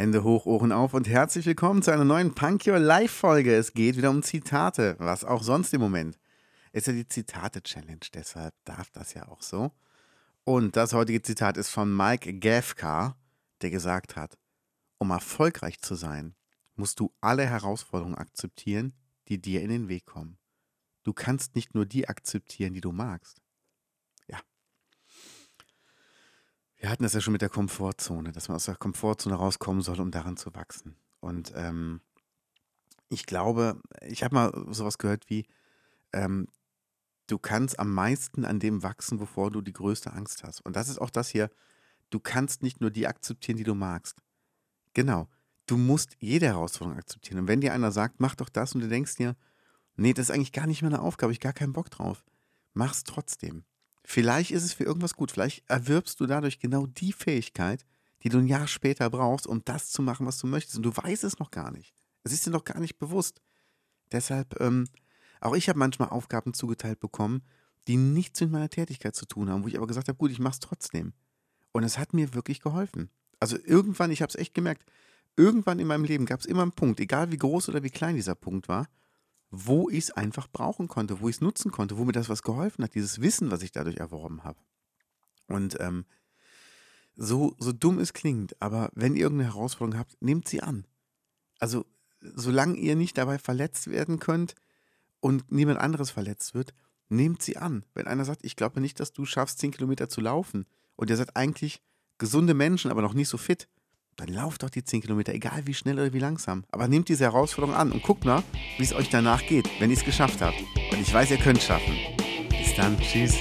Hände hoch, Ohren auf und herzlich willkommen zu einer neuen Punk Your Life Folge. Es geht wieder um Zitate, was auch sonst im Moment. Ist ja die Zitate-Challenge, deshalb darf das ja auch so. Und das heutige Zitat ist von Mike Gafka, der gesagt hat, um erfolgreich zu sein, musst du alle Herausforderungen akzeptieren, die dir in den Weg kommen. Du kannst nicht nur die akzeptieren, die du magst. Wir hatten das ja schon mit der Komfortzone, dass man aus der Komfortzone rauskommen soll, um daran zu wachsen. Und ähm, ich glaube, ich habe mal sowas gehört wie, ähm, du kannst am meisten an dem wachsen, wovor du die größte Angst hast. Und das ist auch das hier, du kannst nicht nur die akzeptieren, die du magst. Genau, du musst jede Herausforderung akzeptieren. Und wenn dir einer sagt, mach doch das und du denkst dir, nee, das ist eigentlich gar nicht meine Aufgabe, ich gar keinen Bock drauf, mach's trotzdem. Vielleicht ist es für irgendwas gut. Vielleicht erwirbst du dadurch genau die Fähigkeit, die du ein Jahr später brauchst, um das zu machen, was du möchtest. Und du weißt es noch gar nicht. Es ist dir noch gar nicht bewusst. Deshalb, ähm, auch ich habe manchmal Aufgaben zugeteilt bekommen, die nichts mit meiner Tätigkeit zu tun haben, wo ich aber gesagt habe, gut, ich mache es trotzdem. Und es hat mir wirklich geholfen. Also irgendwann, ich habe es echt gemerkt, irgendwann in meinem Leben gab es immer einen Punkt, egal wie groß oder wie klein dieser Punkt war, wo ich es einfach brauchen konnte, wo ich es nutzen konnte, wo mir das was geholfen hat, dieses Wissen, was ich dadurch erworben habe. Und ähm, so, so dumm es klingt, aber wenn ihr irgendeine Herausforderung habt, nehmt sie an. Also, solange ihr nicht dabei verletzt werden könnt und niemand anderes verletzt wird, nehmt sie an. Wenn einer sagt, ich glaube nicht, dass du schaffst, 10 Kilometer zu laufen und ihr seid eigentlich gesunde Menschen, aber noch nicht so fit, dann lauft doch die 10 Kilometer, egal wie schnell oder wie langsam. Aber nehmt diese Herausforderung an und guckt mal, wie es euch danach geht, wenn ihr es geschafft habt. Und ich weiß, ihr könnt es schaffen. Bis dann, tschüss.